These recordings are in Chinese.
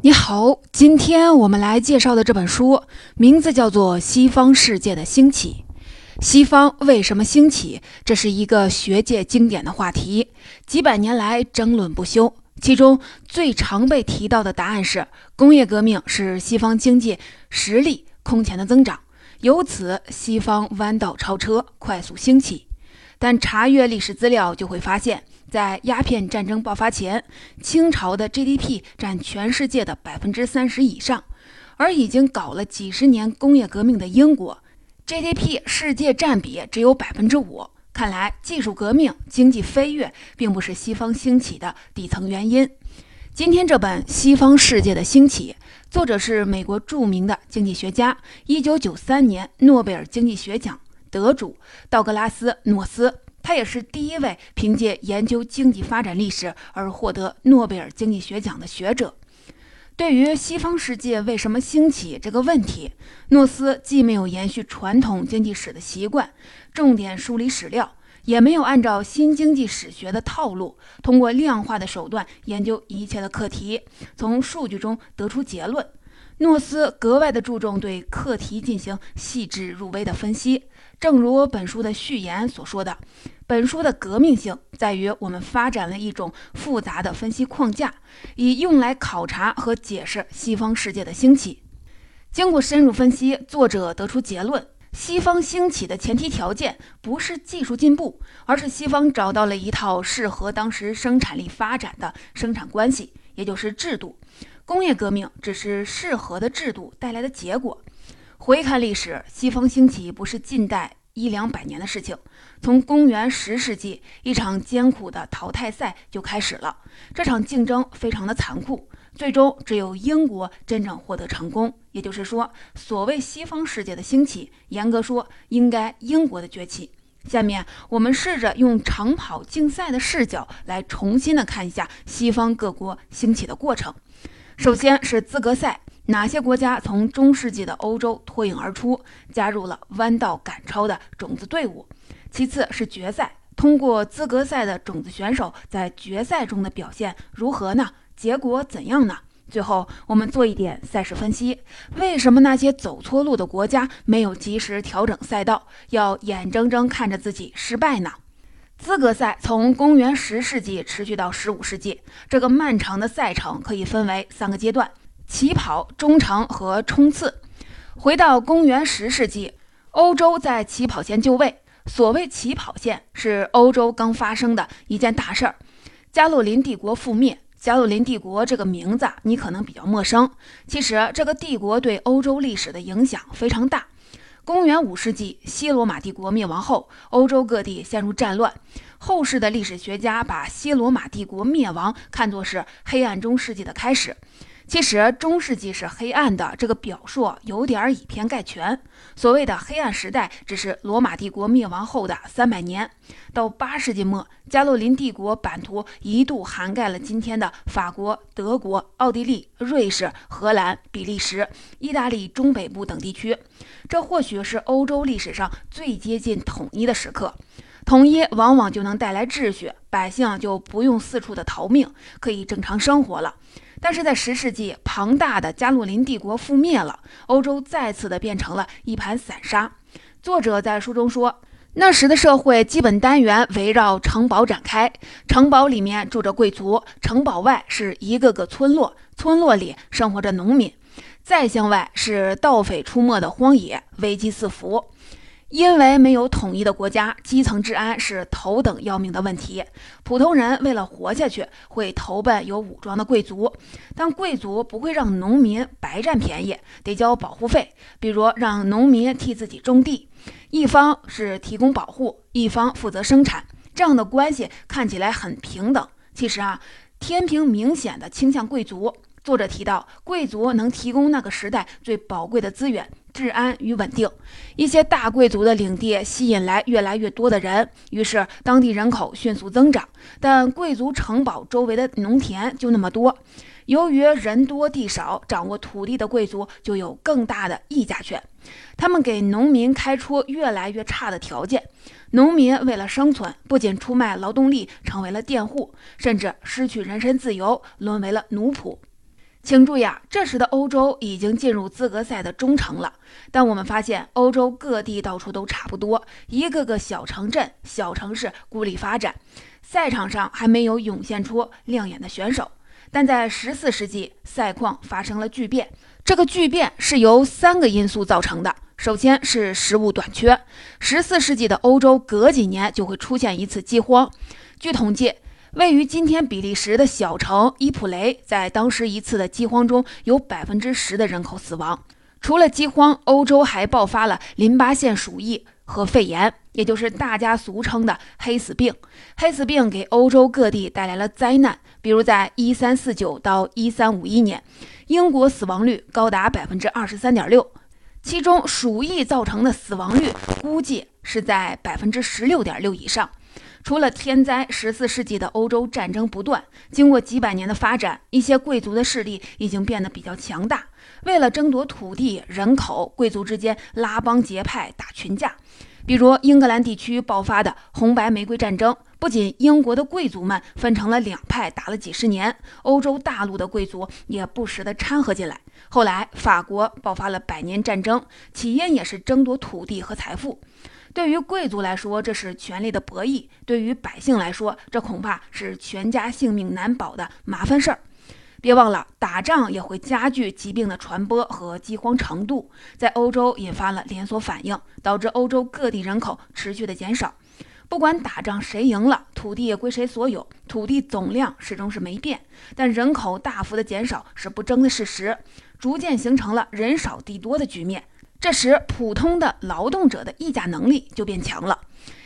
你好，今天我们来介绍的这本书名字叫做《西方世界的兴起》。西方为什么兴起？这是一个学界经典的话题，几百年来争论不休。其中最常被提到的答案是，工业革命是西方经济实力空前的增长，由此西方弯道超车，快速兴起。但查阅历史资料就会发现。在鸦片战争爆发前，清朝的 GDP 占全世界的百分之三十以上，而已经搞了几十年工业革命的英国，GDP 世界占比只有百分之五。看来，技术革命、经济飞跃并不是西方兴起的底层原因。今天这本《西方世界的兴起》，作者是美国著名的经济学家，一九九三年诺贝尔经济学奖得主道格拉斯·诺斯。他也是第一位凭借研究经济发展历史而获得诺贝尔经济学奖的学者。对于西方世界为什么兴起这个问题，诺斯既没有延续传统经济史的习惯，重点梳理史料，也没有按照新经济史学的套路，通过量化的手段研究一切的课题，从数据中得出结论。诺斯格外的注重对课题进行细致入微的分析，正如本书的序言所说的。本书的革命性在于，我们发展了一种复杂的分析框架，以用来考察和解释西方世界的兴起。经过深入分析，作者得出结论：西方兴起的前提条件不是技术进步，而是西方找到了一套适合当时生产力发展的生产关系，也就是制度。工业革命只是适合的制度带来的结果。回看历史，西方兴起不是近代。一两百年的事情，从公元十世纪，一场艰苦的淘汰赛就开始了。这场竞争非常的残酷，最终只有英国真正获得成功。也就是说，所谓西方世界的兴起，严格说应该英国的崛起。下面我们试着用长跑竞赛的视角来重新的看一下西方各国兴起的过程。首先是资格赛。哪些国家从中世纪的欧洲脱颖而出，加入了弯道赶超的种子队伍？其次是决赛，通过资格赛的种子选手在决赛中的表现如何呢？结果怎样呢？最后，我们做一点赛事分析：为什么那些走错路的国家没有及时调整赛道，要眼睁睁看着自己失败呢？资格赛从公元十世纪持续到十五世纪，这个漫长的赛程可以分为三个阶段。起跑、中程和冲刺。回到公元十世纪，欧洲在起跑线就位。所谓起跑线，是欧洲刚发生的一件大事儿——加洛林帝国覆灭。加洛林帝国这个名字你可能比较陌生，其实这个帝国对欧洲历史的影响非常大。公元五世纪，西罗马帝国灭亡后，欧洲各地陷入战乱。后世的历史学家把西罗马帝国灭亡看作是黑暗中世纪的开始。其实中世纪是黑暗的，这个表述有点以偏概全。所谓的黑暗时代，只是罗马帝国灭亡后的三百年。到八世纪末，加洛林帝国版图一度涵盖了今天的法国、德国、奥地利、瑞士、荷兰、比利时、意大利中北部等地区。这或许是欧洲历史上最接近统一的时刻。统一往往就能带来秩序，百姓就不用四处的逃命，可以正常生活了。但是在十世纪，庞大的加洛林帝国覆灭了，欧洲再次的变成了一盘散沙。作者在书中说，那时的社会基本单元围绕城堡展开，城堡里面住着贵族，城堡外是一个个村落，村落里生活着农民，再向外是盗匪出没的荒野，危机四伏。因为没有统一的国家，基层治安是头等要命的问题。普通人为了活下去，会投奔有武装的贵族，但贵族不会让农民白占便宜，得交保护费。比如让农民替自己种地，一方是提供保护，一方负责生产，这样的关系看起来很平等。其实啊，天平明显的倾向贵族。作者提到，贵族能提供那个时代最宝贵的资源。治安与稳定，一些大贵族的领地吸引来越来越多的人，于是当地人口迅速增长。但贵族城堡周围的农田就那么多，由于人多地少，掌握土地的贵族就有更大的议价权。他们给农民开出越来越差的条件，农民为了生存，不仅出卖劳动力，成为了佃户，甚至失去人身自由，沦为了奴仆。请注意啊，这时的欧洲已经进入资格赛的中程了，但我们发现欧洲各地到处都差不多，一个个小城镇、小城市孤立发展，赛场上还没有涌现出亮眼的选手。但在十四世纪，赛况发生了巨变，这个巨变是由三个因素造成的。首先是食物短缺，十四世纪的欧洲隔几年就会出现一次饥荒。据统计，位于今天比利时的小城伊普雷，在当时一次的饥荒中有百分之十的人口死亡。除了饥荒，欧洲还爆发了淋巴腺鼠疫和肺炎。也就是大家俗称的黑死病，黑死病给欧洲各地带来了灾难。比如，在一三四九到一三五一年，英国死亡率高达百分之二十三点六，其中鼠疫造成的死亡率估计是在百分之十六点六以上。除了天灾，十四世纪的欧洲战争不断。经过几百年的发展，一些贵族的势力已经变得比较强大。为了争夺土地、人口，贵族之间拉帮结派、打群架。比如英格兰地区爆发的红白玫瑰战争，不仅英国的贵族们分成了两派，打了几十年，欧洲大陆的贵族也不时地掺和进来。后来法国爆发了百年战争，起因也是争夺土地和财富。对于贵族来说，这是权力的博弈；对于百姓来说，这恐怕是全家性命难保的麻烦事儿。别忘了，打仗也会加剧疾病的传播和饥荒程度，在欧洲引发了连锁反应，导致欧洲各地人口持续的减少。不管打仗谁赢了，土地也归谁所有，土地总量始终是没变，但人口大幅的减少是不争的事实，逐渐形成了人少地多的局面。这时，普通的劳动者的议价能力就变强了。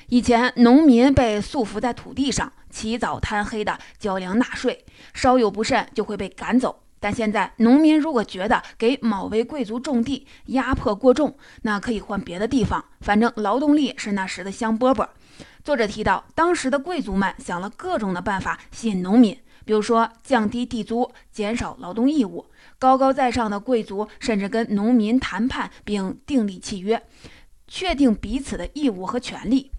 以前，农民被束缚在土地上，起早贪黑的交粮纳税，稍有不慎就会被赶走。但现在，农民如果觉得给某位贵族种地压迫过重，那可以换别的地方，反正劳动力是那时的香饽饽。作者提到，当时的贵族们想了各种的办法吸引农民，比如说降低地租、减少劳动义务。高高在上的贵族甚至跟农民谈判，并订立契约，确定彼此的义务和权利。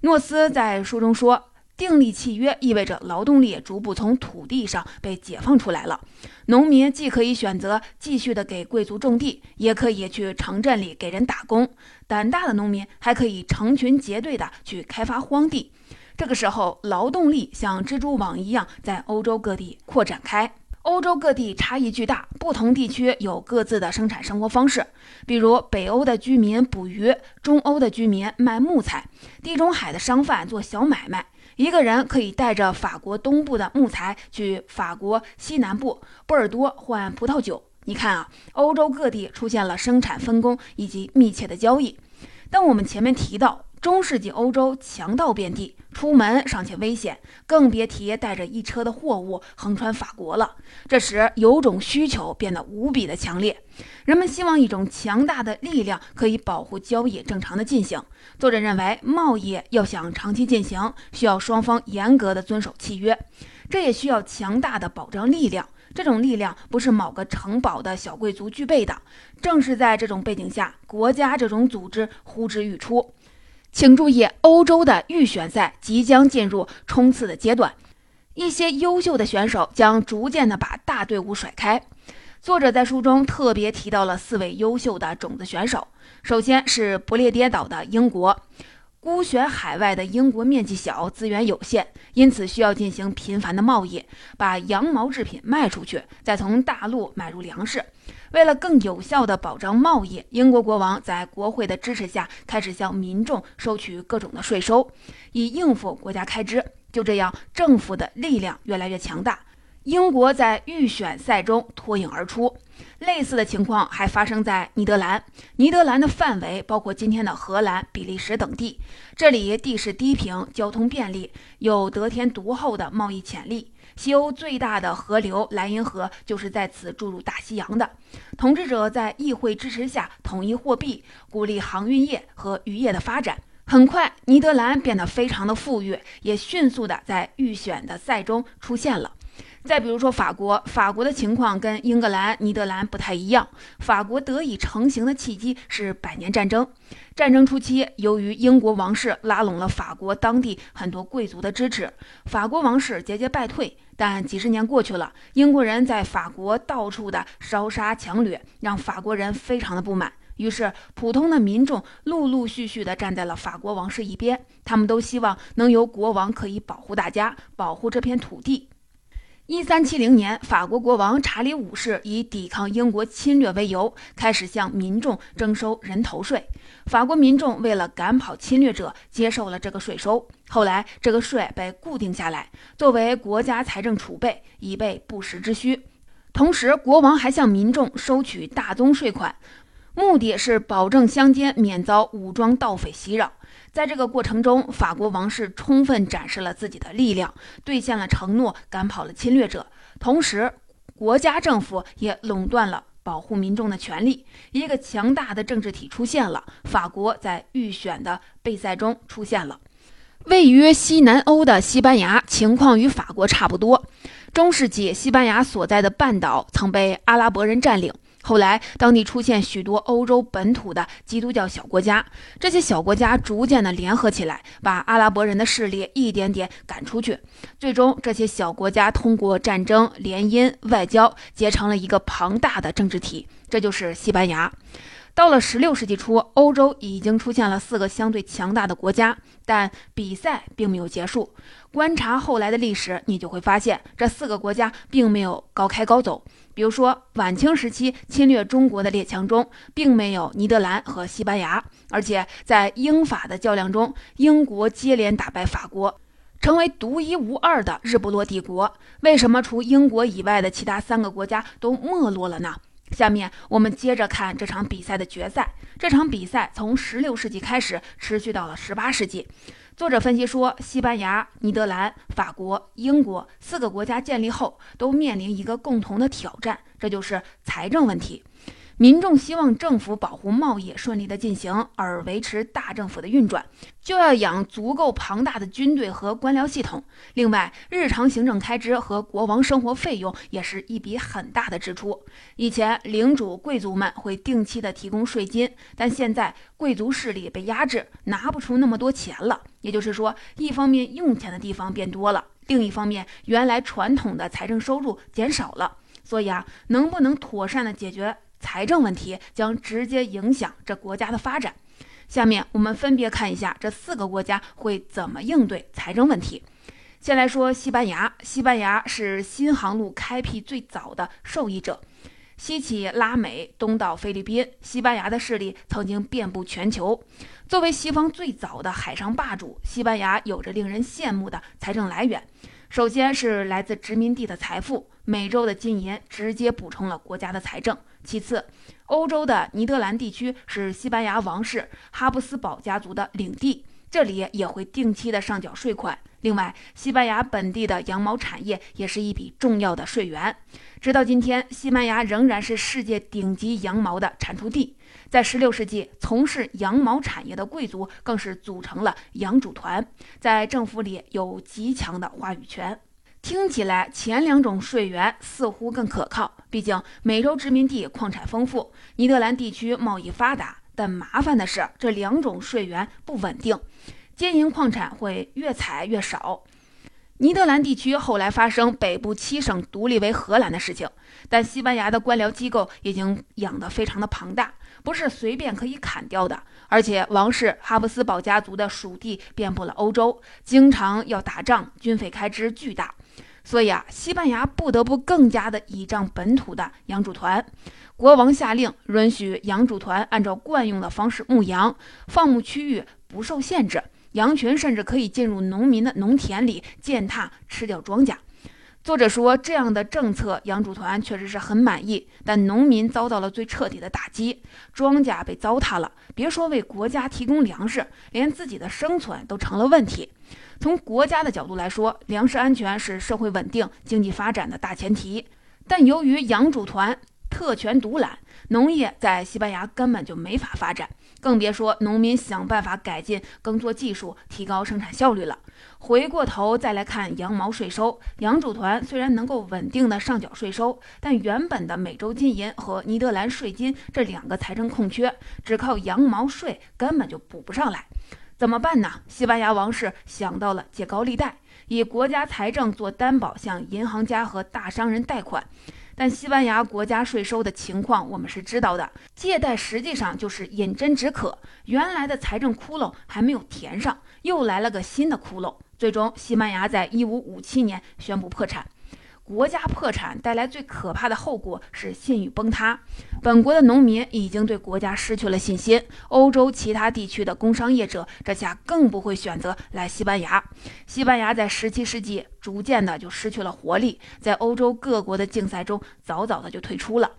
诺斯在书中说，订立契约意味着劳动力逐步从土地上被解放出来了。农民既可以选择继续的给贵族种地，也可以去城镇里给人打工。胆大的农民还可以成群结队的去开发荒地。这个时候，劳动力像蜘蛛网一样在欧洲各地扩展开。欧洲各地差异巨大，不同地区有各自的生产生活方式。比如北欧的居民捕鱼，中欧的居民卖木材，地中海的商贩做小买卖。一个人可以带着法国东部的木材去法国西南部波尔多换葡萄酒。你看啊，欧洲各地出现了生产分工以及密切的交易。但我们前面提到。中世纪欧洲强盗遍地，出门尚且危险，更别提带着一车的货物横穿法国了。这时，有种需求变得无比的强烈，人们希望一种强大的力量可以保护交易正常的进行。作者认为，贸易要想长期进行，需要双方严格的遵守契约，这也需要强大的保障力量。这种力量不是某个城堡的小贵族具备的。正是在这种背景下，国家这种组织呼之欲出。请注意，欧洲的预选赛即将进入冲刺的阶段，一些优秀的选手将逐渐的把大队伍甩开。作者在书中特别提到了四位优秀的种子选手，首先是不列颠岛的英国。孤悬海外的英国面积小，资源有限，因此需要进行频繁的贸易，把羊毛制品卖出去，再从大陆买入粮食。为了更有效地保障贸易，英国国王在国会的支持下，开始向民众收取各种的税收，以应付国家开支。就这样，政府的力量越来越强大。英国在预选赛中脱颖而出，类似的情况还发生在尼德兰。尼德兰的范围包括今天的荷兰、比利时等地，这里地势低平，交通便利，有得天独厚的贸易潜力。西欧最大的河流莱茵河就是在此注入大西洋的。统治者在议会支持下统一货币，鼓励航运业和渔业的发展。很快，尼德兰变得非常的富裕，也迅速的在预选的赛中出现了。再比如说法国，法国的情况跟英格兰、尼德兰不太一样。法国得以成型的契机是百年战争。战争初期，由于英国王室拉拢了法国当地很多贵族的支持，法国王室节节败退。但几十年过去了，英国人在法国到处的烧杀抢掠，让法国人非常的不满。于是，普通的民众陆陆续续的站在了法国王室一边，他们都希望能由国王可以保护大家，保护这片土地。一三七零年，法国国王查理五世以抵抗英国侵略为由，开始向民众征收人头税。法国民众为了赶跑侵略者，接受了这个税收。后来，这个税被固定下来，作为国家财政储备，以备不时之需。同时，国王还向民众收取大宗税款，目的是保证乡间免遭武装盗匪袭扰。在这个过程中，法国王室充分展示了自己的力量，兑现了承诺，赶跑了侵略者。同时，国家政府也垄断了保护民众的权利。一个强大的政治体出现了，法国在预选的备赛中出现了。位于西南欧的西班牙情况与法国差不多。中世纪，西班牙所在的半岛曾被阿拉伯人占领。后来，当地出现许多欧洲本土的基督教小国家，这些小国家逐渐的联合起来，把阿拉伯人的势力一点点赶出去。最终，这些小国家通过战争、联姻、外交，结成了一个庞大的政治体，这就是西班牙。到了十六世纪初，欧洲已经出现了四个相对强大的国家，但比赛并没有结束。观察后来的历史，你就会发现，这四个国家并没有高开高走。比如说，晚清时期侵略中国的列强中，并没有尼德兰和西班牙，而且在英法的较量中，英国接连打败法国，成为独一无二的日不落帝国。为什么除英国以外的其他三个国家都没落了呢？下面我们接着看这场比赛的决赛。这场比赛从16世纪开始，持续到了18世纪。作者分析说，西班牙、尼德兰、法国、英国四个国家建立后，都面临一个共同的挑战，这就是财政问题。民众希望政府保护贸易顺利的进行，而维持大政府的运转，就要养足够庞大的军队和官僚系统。另外，日常行政开支和国王生活费用也是一笔很大的支出。以前，领主贵族们会定期的提供税金，但现在贵族势力被压制，拿不出那么多钱了。也就是说，一方面用钱的地方变多了，另一方面原来传统的财政收入减少了。所以啊，能不能妥善的解决？财政问题将直接影响这国家的发展。下面我们分别看一下这四个国家会怎么应对财政问题。先来说西班牙，西班牙是新航路开辟最早的受益者，西起拉美，东到菲律宾，西班牙的势力曾经遍布全球。作为西方最早的海上霸主，西班牙有着令人羡慕的财政来源。首先是来自殖民地的财富，美洲的金银直接补充了国家的财政。其次，欧洲的尼德兰地区是西班牙王室哈布斯堡家族的领地，这里也会定期的上缴税款。另外，西班牙本地的羊毛产业也是一笔重要的税源。直到今天，西班牙仍然是世界顶级羊毛的产出地。在16世纪，从事羊毛产业的贵族更是组成了羊主团，在政府里有极强的话语权。听起来前两种税源似乎更可靠，毕竟美洲殖民地矿产丰富，尼德兰地区贸易发达。但麻烦的是，这两种税源不稳定，金银矿产会越采越少。尼德兰地区后来发生北部七省独立为荷兰的事情，但西班牙的官僚机构已经养得非常的庞大，不是随便可以砍掉的。而且王室哈布斯堡家族的属地遍布了欧洲，经常要打仗，军费开支巨大，所以啊，西班牙不得不更加的倚仗本土的养主团。国王下令允许养主团按照惯用的方式牧羊，放牧区域不受限制。羊群甚至可以进入农民的农田里践踏、吃掉庄稼。作者说，这样的政策，羊主团确实是很满意，但农民遭到了最彻底的打击，庄稼被糟蹋了。别说为国家提供粮食，连自己的生存都成了问题。从国家的角度来说，粮食安全是社会稳定、经济发展的大前提，但由于羊主团特权独揽，农业在西班牙根本就没法发展。更别说农民想办法改进耕作技术，提高生产效率了。回过头再来看羊毛税收，羊主团虽然能够稳定的上缴税收，但原本的美洲金银和尼德兰税金这两个财政空缺，只靠羊毛税根本就补不上来。怎么办呢？西班牙王室想到了借高利贷，以国家财政做担保，向银行家和大商人贷款。但西班牙国家税收的情况我们是知道的，借贷实际上就是饮鸩止渴，原来的财政窟窿还没有填上，又来了个新的窟窿。最终，西班牙在一五五七年宣布破产。国家破产带来最可怕的后果是信誉崩塌，本国的农民已经对国家失去了信心。欧洲其他地区的工商业者这下更不会选择来西班牙。西班牙在17世纪逐渐的就失去了活力，在欧洲各国的竞赛中早早的就退出了。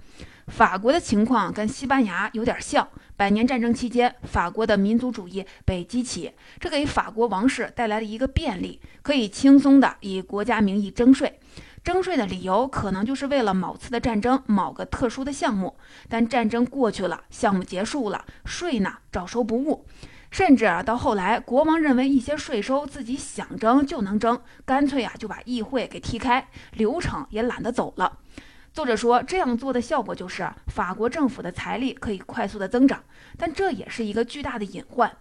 法国的情况跟西班牙有点像，百年战争期间，法国的民族主义被激起，这给法国王室带来了一个便利，可以轻松的以国家名义征税。征税的理由可能就是为了某次的战争、某个特殊的项目，但战争过去了，项目结束了，税呢照收不误。甚至啊，到后来，国王认为一些税收自己想征就能征，干脆啊就把议会给踢开，流程也懒得走了。作者说，这样做的效果就是法国政府的财力可以快速的增长，但这也是一个巨大的隐患。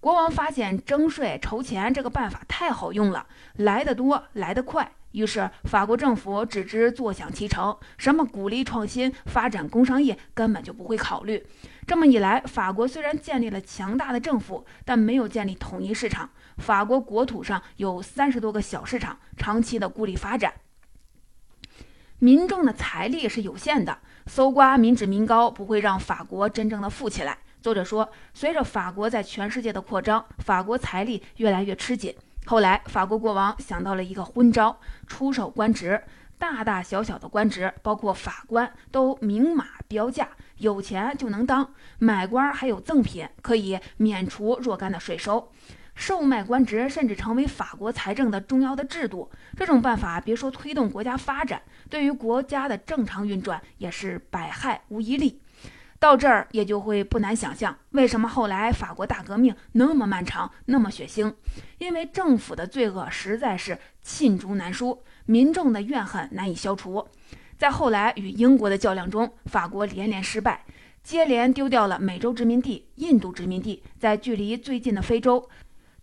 国王发现征税筹钱这个办法太好用了，来得多，来得快。于是，法国政府只知坐享其成，什么鼓励创新、发展工商业根本就不会考虑。这么一来，法国虽然建立了强大的政府，但没有建立统一市场。法国国土上有三十多个小市场，长期的孤立发展。民众的财力是有限的，搜刮民脂民膏不会让法国真正的富起来。作者说，随着法国在全世界的扩张，法国财力越来越吃紧。后来，法国国王想到了一个昏招，出售官职，大大小小的官职，包括法官，都明码标价，有钱就能当。买官还有赠品，可以免除若干的税收。售卖官职甚至成为法国财政的重要的制度。这种办法，别说推动国家发展，对于国家的正常运转也是百害无一利。到这儿也就会不难想象，为什么后来法国大革命那么漫长，那么血腥？因为政府的罪恶实在是罄竹难书，民众的怨恨难以消除。在后来与英国的较量中，法国连连失败，接连丢掉了美洲殖民地、印度殖民地，在距离最近的非洲。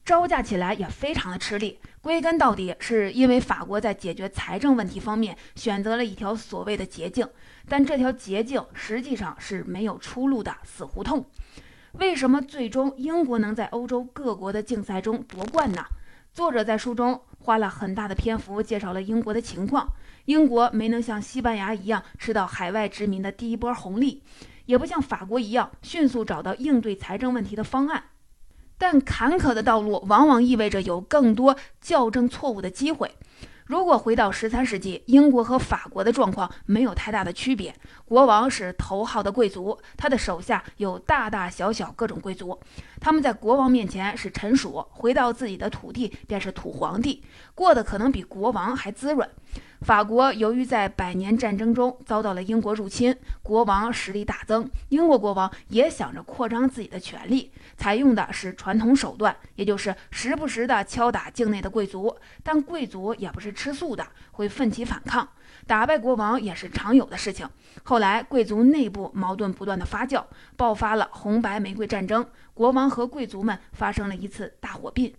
招架起来也非常的吃力，归根到底是因为法国在解决财政问题方面选择了一条所谓的捷径，但这条捷径实际上是没有出路的死胡同。为什么最终英国能在欧洲各国的竞赛中夺冠呢？作者在书中花了很大的篇幅介绍了英国的情况。英国没能像西班牙一样吃到海外殖民的第一波红利，也不像法国一样迅速找到应对财政问题的方案。但坎坷的道路往往意味着有更多校正错误的机会。如果回到十三世纪，英国和法国的状况没有太大的区别。国王是头号的贵族，他的手下有大大小小各种贵族，他们在国王面前是臣属，回到自己的土地便是土皇帝，过得可能比国王还滋润。法国由于在百年战争中遭到了英国入侵，国王实力大增。英国国王也想着扩张自己的权力，采用的是传统手段，也就是时不时的敲打境内的贵族。但贵族也不是吃素的，会奋起反抗，打败国王也是常有的事情。后来贵族内部矛盾不断的发酵，爆发了红白玫瑰战争，国王和贵族们发生了一次大火并。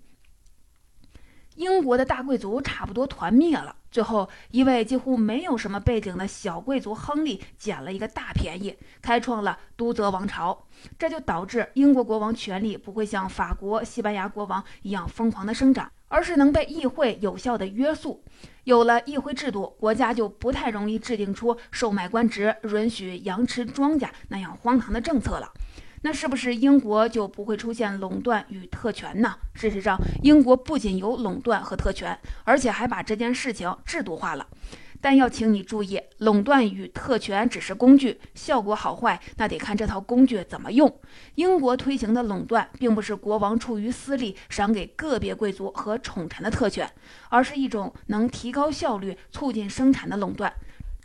英国的大贵族差不多团灭了。最后一位几乎没有什么背景的小贵族亨利捡了一个大便宜，开创了都泽王朝。这就导致英国国王权力不会像法国、西班牙国王一样疯狂的生长，而是能被议会有效的约束。有了议会制度，国家就不太容易制定出售卖官职、允许羊吃庄稼那样荒唐的政策了。那是不是英国就不会出现垄断与特权呢？事实上，英国不仅有垄断和特权，而且还把这件事情制度化了。但要请你注意，垄断与特权只是工具，效果好坏那得看这套工具怎么用。英国推行的垄断，并不是国王出于私利赏给个别贵族和宠臣的特权，而是一种能提高效率、促进生产的垄断，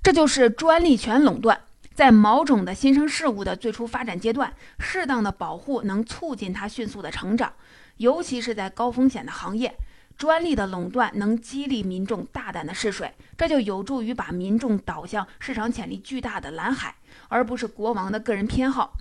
这就是专利权垄断。在某种的新生事物的最初发展阶段，适当的保护能促进它迅速的成长，尤其是在高风险的行业。专利的垄断能激励民众大胆的试水，这就有助于把民众导向市场潜力巨大的蓝海，而不是国王的个人偏好。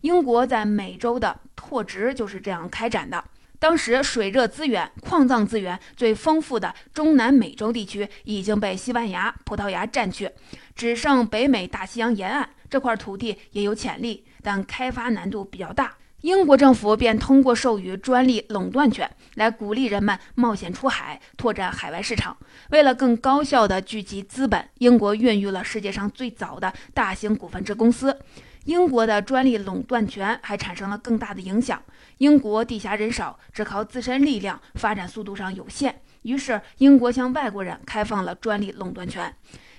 英国在美洲的拓殖就是这样开展的。当时水热资源、矿藏资源最丰富的中南美洲地区已经被西班牙、葡萄牙占据，只剩北美大西洋沿岸这块土地也有潜力，但开发难度比较大。英国政府便通过授予专利垄断权来鼓励人们冒险出海，拓展海外市场。为了更高效地聚集资本，英国孕育了世界上最早的大型股份制公司。英国的专利垄断权还产生了更大的影响。英国地下人少，只靠自身力量发展速度上有限，于是英国向外国人开放了专利垄断权。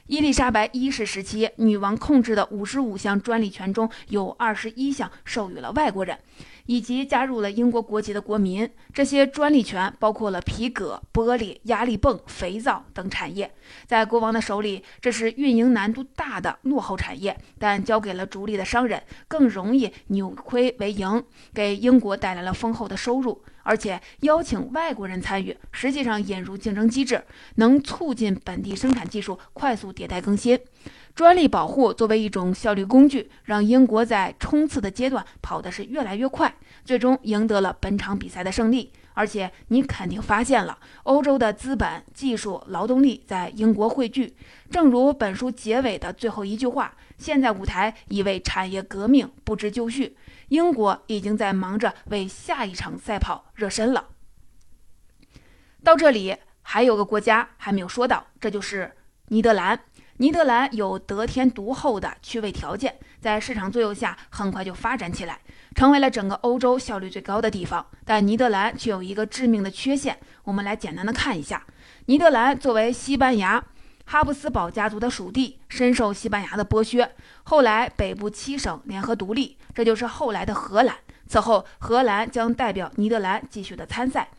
伊丽莎白一世时期，女王控制的五十五项专利权中有二十一项授予了外国人，以及加入了英国国籍的国民。这些专利权包括了皮革、玻璃、压力泵、肥皂等产业。在国王的手里，这是运营难度大的落后产业，但交给了逐利的商人，更容易扭亏为盈，给英国带来了丰厚的收入。而且邀请外国人参与，实际上引入竞争机制，能促进本地生产技术快速迭代更新。专利保护作为一种效率工具，让英国在冲刺的阶段跑的是越来越快，最终赢得了本场比赛的胜利。而且你肯定发现了，欧洲的资本、技术、劳动力在英国汇聚。正如本书结尾的最后一句话：“现在舞台已为产业革命布置就绪。”英国已经在忙着为下一场赛跑热身了。到这里，还有个国家还没有说到，这就是尼德兰。尼德兰有得天独厚的区位条件，在市场作用下，很快就发展起来，成为了整个欧洲效率最高的地方。但尼德兰却有一个致命的缺陷，我们来简单的看一下。尼德兰作为西班牙。哈布斯堡家族的属地深受西班牙的剥削，后来北部七省联合独立，这就是后来的荷兰。此后，荷兰将代表尼德兰继续的参赛。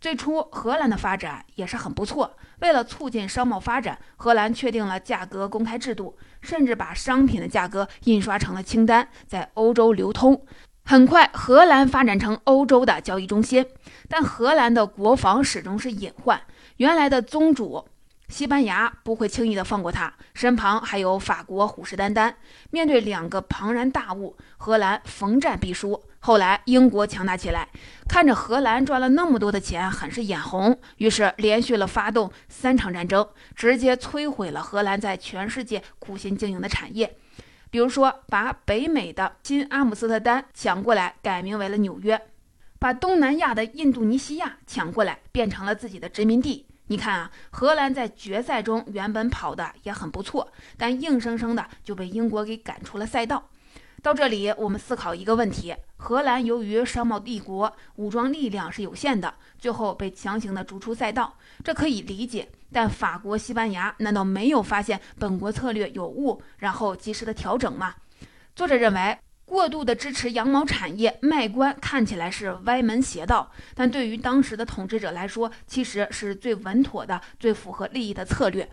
最初，荷兰的发展也是很不错。为了促进商贸发展，荷兰确定了价格公开制度，甚至把商品的价格印刷成了清单，在欧洲流通。很快，荷兰发展成欧洲的交易中心。但荷兰的国防始终是隐患，原来的宗主。西班牙不会轻易的放过他，身旁还有法国虎视眈眈。面对两个庞然大物，荷兰逢战必输。后来英国强大起来，看着荷兰赚了那么多的钱，很是眼红，于是连续了发动三场战争，直接摧毁了荷兰在全世界苦心经营的产业。比如说，把北美的新阿姆斯特丹抢过来，改名为了纽约；把东南亚的印度尼西亚抢过来，变成了自己的殖民地。你看啊，荷兰在决赛中原本跑的也很不错，但硬生生的就被英国给赶出了赛道。到这里，我们思考一个问题：荷兰由于商贸帝国，武装力量是有限的，最后被强行的逐出赛道，这可以理解。但法国、西班牙难道没有发现本国策略有误，然后及时的调整吗？作者认为。过度的支持羊毛产业，卖官看起来是歪门邪道，但对于当时的统治者来说，其实是最稳妥的、最符合利益的策略。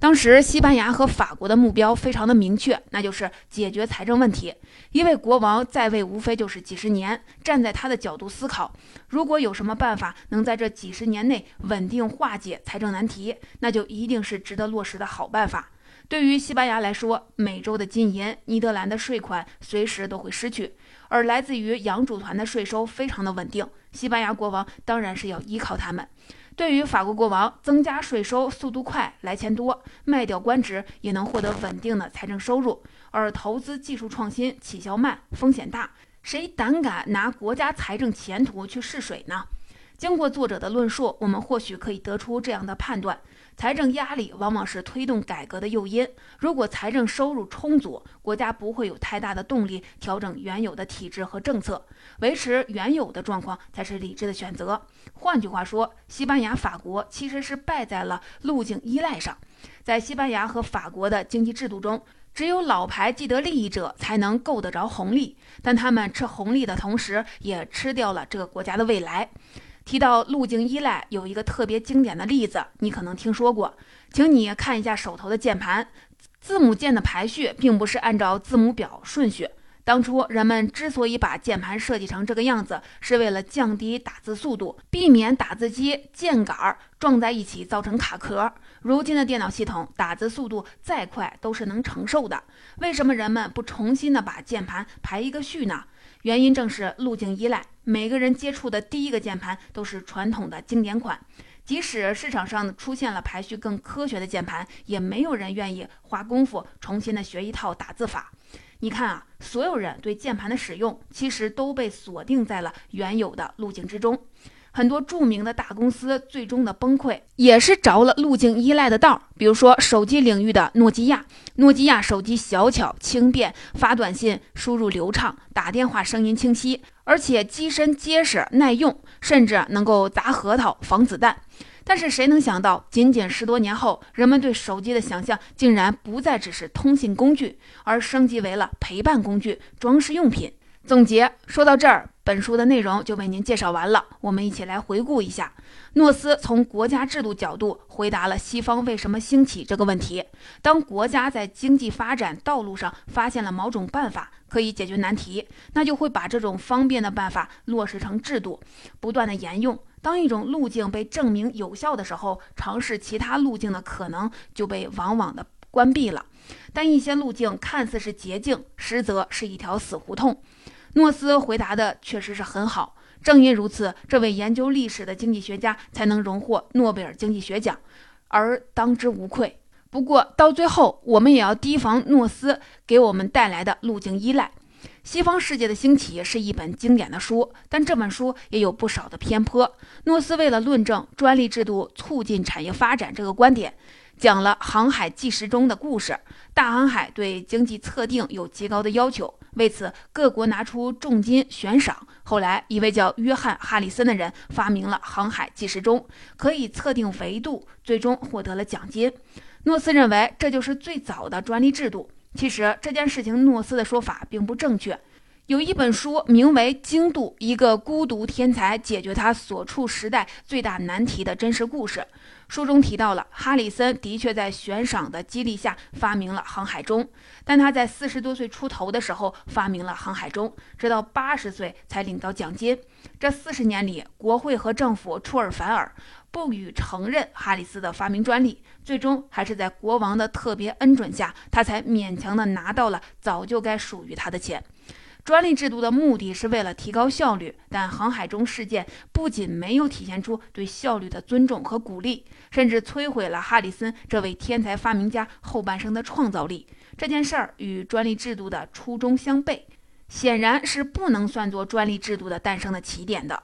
当时西班牙和法国的目标非常的明确，那就是解决财政问题。因为国王在位无非就是几十年，站在他的角度思考，如果有什么办法能在这几十年内稳定化解财政难题，那就一定是值得落实的好办法。对于西班牙来说，美洲的金银、尼德兰的税款随时都会失去，而来自于洋主团的税收非常的稳定，西班牙国王当然是要依靠他们。对于法国国王，增加税收速度快，来钱多，卖掉官职也能获得稳定的财政收入；而投资技术创新起效慢，风险大，谁胆敢拿国家财政前途去试水呢？经过作者的论述，我们或许可以得出这样的判断。财政压力往往是推动改革的诱因。如果财政收入充足，国家不会有太大的动力调整原有的体制和政策，维持原有的状况才是理智的选择。换句话说，西班牙、法国其实是败在了路径依赖上。在西班牙和法国的经济制度中，只有老牌既得利益者才能够得着红利，但他们吃红利的同时，也吃掉了这个国家的未来。提到路径依赖，有一个特别经典的例子，你可能听说过，请你看一下手头的键盘，字母键的排序并不是按照字母表顺序，当初人们之所以把键盘设计成这个样子，是为了降低打字速度，避免打字机键杆撞在一起造成卡壳。如今的电脑系统打字速度再快都是能承受的，为什么人们不重新的把键盘排一个序呢？原因正是路径依赖。每个人接触的第一个键盘都是传统的经典款，即使市场上出现了排序更科学的键盘，也没有人愿意花功夫重新的学一套打字法。你看啊，所有人对键盘的使用其实都被锁定在了原有的路径之中。很多著名的大公司最终的崩溃也是着了路径依赖的道。比如说手机领域的诺基亚，诺基亚手机小巧轻便，发短信输入流畅，打电话声音清晰，而且机身结实耐用，甚至能够砸核桃防子弹。但是谁能想到，仅仅十多年后，人们对手机的想象竟然不再只是通信工具，而升级为了陪伴工具、装饰用品。总结说到这儿，本书的内容就为您介绍完了。我们一起来回顾一下，诺斯从国家制度角度回答了西方为什么兴起这个问题。当国家在经济发展道路上发现了某种办法可以解决难题，那就会把这种方便的办法落实成制度，不断的沿用。当一种路径被证明有效的时候，尝试其他路径的可能就被往往的关闭了。但一些路径看似是捷径，实则是一条死胡同。诺斯回答的确实是很好，正因如此，这位研究历史的经济学家才能荣获诺贝尔经济学奖，而当之无愧。不过到最后，我们也要提防诺斯给我们带来的路径依赖。西方世界的兴起是一本经典的书，但这本书也有不少的偏颇。诺斯为了论证专利制度促进产业发展这个观点。讲了航海纪实中的故事。大航海对经济测定有极高的要求，为此各国拿出重金悬赏。后来，一位叫约翰·哈里森的人发明了航海计时钟，可以测定维度，最终获得了奖金。诺斯认为这就是最早的专利制度。其实这件事情，诺斯的说法并不正确。有一本书名为《精度》，一个孤独天才解决他所处时代最大难题的真实故事。书中提到了哈里森的确在悬赏的激励下发明了航海钟，但他在四十多岁出头的时候发明了航海钟，直到八十岁才领到奖金。这四十年里，国会和政府出尔反尔，不予承认哈里斯的发明专利。最终还是在国王的特别恩准下，他才勉强的拿到了早就该属于他的钱。专利制度的目的是为了提高效率，但航海中事件不仅没有体现出对效率的尊重和鼓励，甚至摧毁了哈里森这位天才发明家后半生的创造力。这件事儿与专利制度的初衷相悖，显然是不能算作专利制度的诞生的起点的。